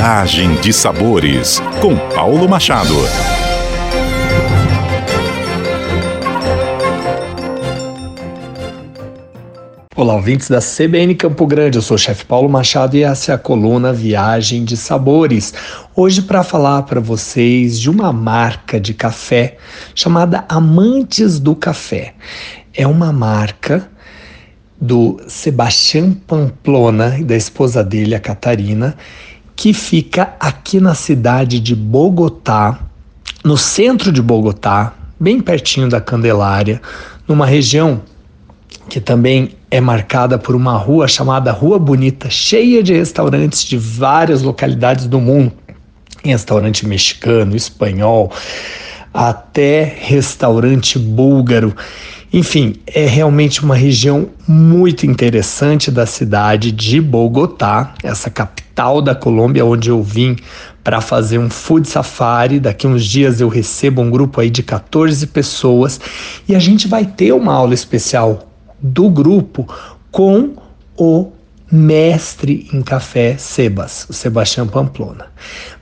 Viagem de Sabores, com Paulo Machado. Olá, ouvintes da CBN Campo Grande. Eu sou o chefe Paulo Machado e essa é a coluna Viagem de Sabores. Hoje, para falar para vocês de uma marca de café chamada Amantes do Café. É uma marca do Sebastião Pamplona e da esposa dele, a Catarina, que fica aqui na cidade de Bogotá, no centro de Bogotá, bem pertinho da Candelária, numa região que também é marcada por uma rua chamada Rua Bonita, cheia de restaurantes de várias localidades do mundo. restaurante mexicano, espanhol, até restaurante búlgaro. Enfim, é realmente uma região muito interessante da cidade de Bogotá, essa capital da Colômbia, onde eu vim para fazer um food safari. Daqui uns dias eu recebo um grupo aí de 14 pessoas e a gente vai ter uma aula especial do grupo com o mestre em café Sebas, o Sebastião Pamplona.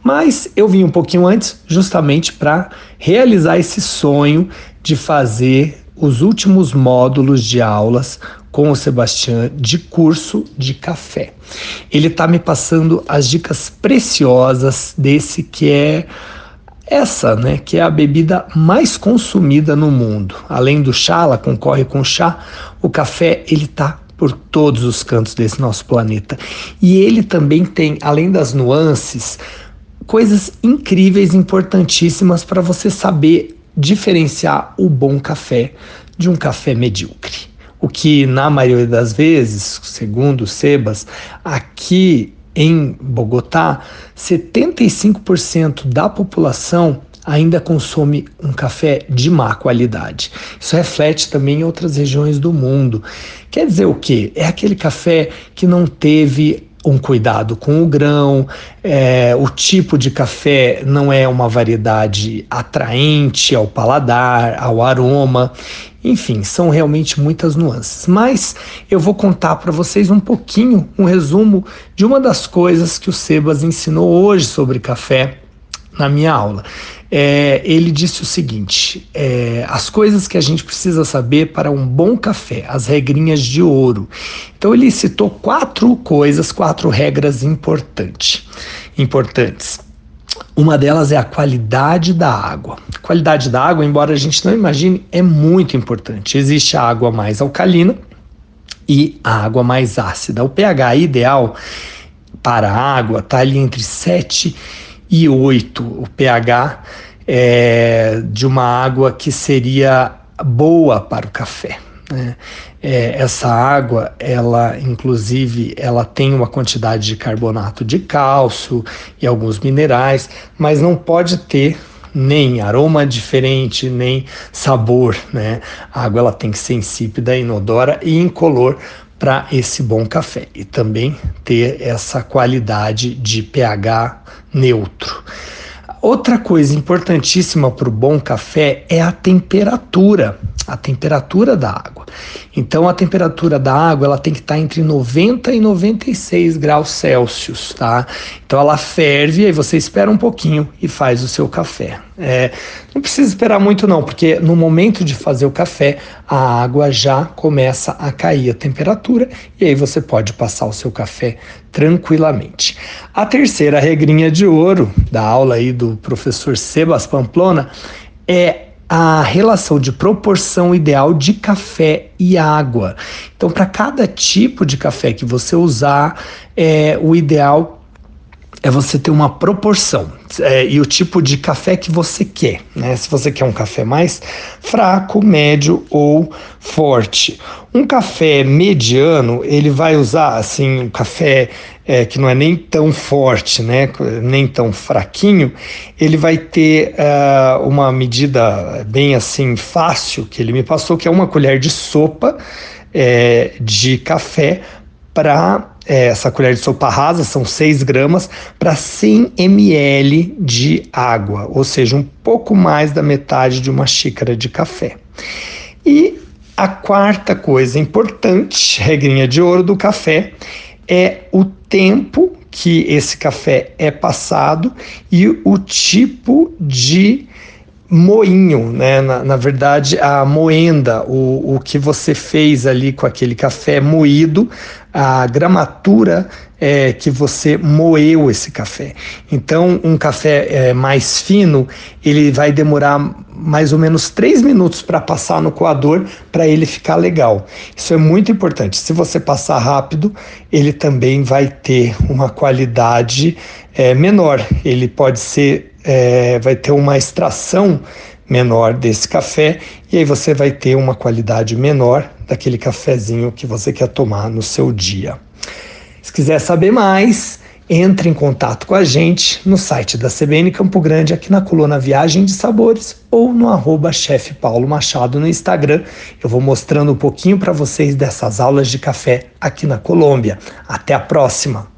Mas eu vim um pouquinho antes, justamente para realizar esse sonho de fazer os últimos módulos de aulas com o Sebastião de curso de café. Ele está me passando as dicas preciosas desse que é essa, né, que é a bebida mais consumida no mundo. Além do chá, ela concorre com chá, o café ele está por todos os cantos desse nosso planeta. E ele também tem, além das nuances, coisas incríveis, importantíssimas para você saber diferenciar o bom café de um café medíocre. O que, na maioria das vezes, segundo o Sebas, aqui em Bogotá, 75% da população ainda consome um café de má qualidade. Isso reflete também em outras regiões do mundo. Quer dizer o quê? É aquele café que não teve um cuidado com o grão, é, o tipo de café não é uma variedade atraente ao paladar, ao aroma, enfim, são realmente muitas nuances. Mas eu vou contar para vocês um pouquinho, um resumo de uma das coisas que o Sebas ensinou hoje sobre café na minha aula. É, ele disse o seguinte: é, as coisas que a gente precisa saber para um bom café, as regrinhas de ouro. Então ele citou quatro coisas, quatro regras importantes. importantes. Uma delas é a qualidade da água. A qualidade da água, embora a gente não imagine, é muito importante. Existe a água mais alcalina e a água mais ácida. O pH ideal para a água está ali entre 7 e 8, o pH é, de uma água que seria boa para o café. Né? É, essa água, ela inclusive, ela tem uma quantidade de carbonato de cálcio e alguns minerais, mas não pode ter nem aroma diferente, nem sabor, né? A água ela tem que ser insípida, inodora e incolor para esse bom café e também ter essa qualidade de pH neutro. Outra coisa importantíssima para o bom café é a temperatura a temperatura da água. Então a temperatura da água ela tem que estar entre 90 e 96 graus Celsius, tá? Então ela ferve e você espera um pouquinho e faz o seu café. É, não precisa esperar muito não, porque no momento de fazer o café a água já começa a cair a temperatura e aí você pode passar o seu café tranquilamente. A terceira regrinha de ouro da aula aí do professor Sebas Pamplona é a relação de proporção ideal de café e água. Então, para cada tipo de café que você usar, é, o ideal é você ter uma proporção é, e o tipo de café que você quer, né? Se você quer um café mais fraco, médio ou forte. Um café mediano, ele vai usar assim um café é, que não é nem tão forte, né? Nem tão fraquinho. Ele vai ter uh, uma medida bem assim fácil que ele me passou, que é uma colher de sopa é, de café para essa colher de sopa rasa, são 6 gramas, para 100 ml de água, ou seja, um pouco mais da metade de uma xícara de café. E a quarta coisa importante, regrinha de ouro do café, é o tempo que esse café é passado e o tipo de moinho, né? Na, na, verdade, a moenda, o, o que você fez ali com aquele café moído, a gramatura é, que você moeu esse café. Então, um café é, mais fino, ele vai demorar mais ou menos três minutos para passar no coador para ele ficar legal. Isso é muito importante. Se você passar rápido, ele também vai ter uma qualidade é, menor. Ele pode ser é, vai ter uma extração menor desse café e aí você vai ter uma qualidade menor daquele cafezinho que você quer tomar no seu dia. Se quiser saber mais, entre em contato com a gente no site da CBN Campo Grande, aqui na coluna Viagem de Sabores, ou no arroba chefe Paulo Machado no Instagram. Eu vou mostrando um pouquinho para vocês dessas aulas de café aqui na Colômbia. Até a próxima!